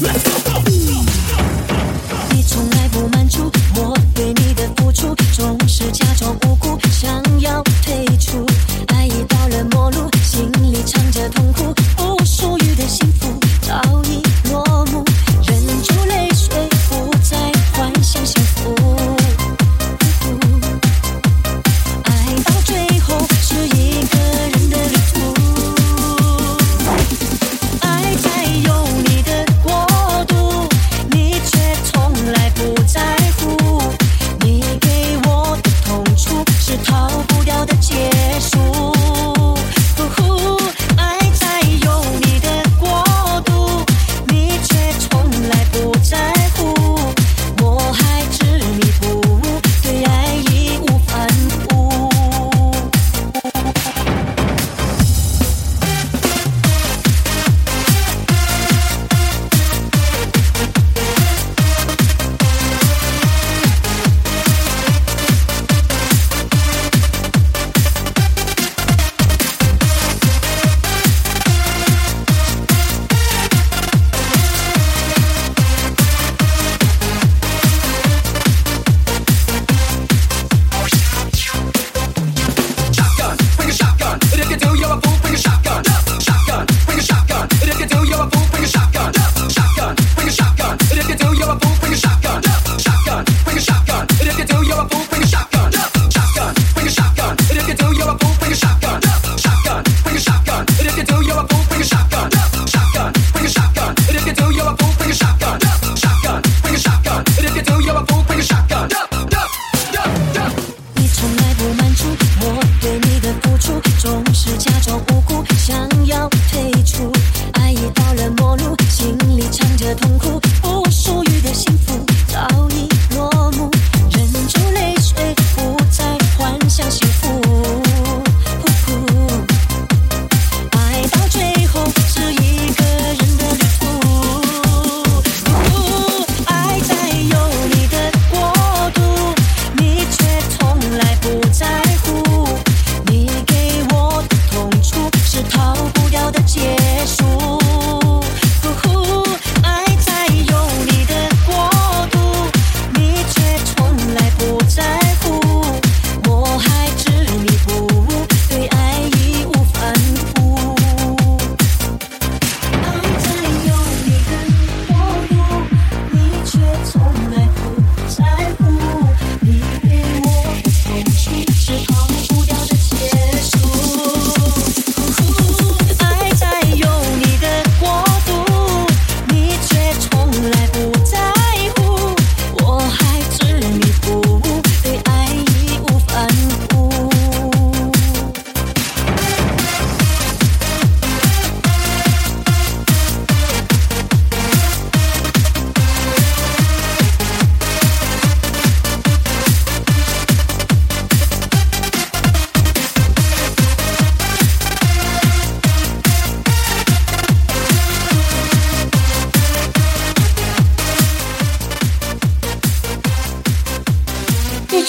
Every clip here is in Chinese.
Let's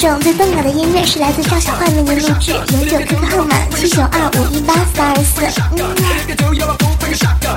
种最动感的音乐是来自赵小坏为您录制，永久 QQ 号码七九二五一八四二四。嗯啊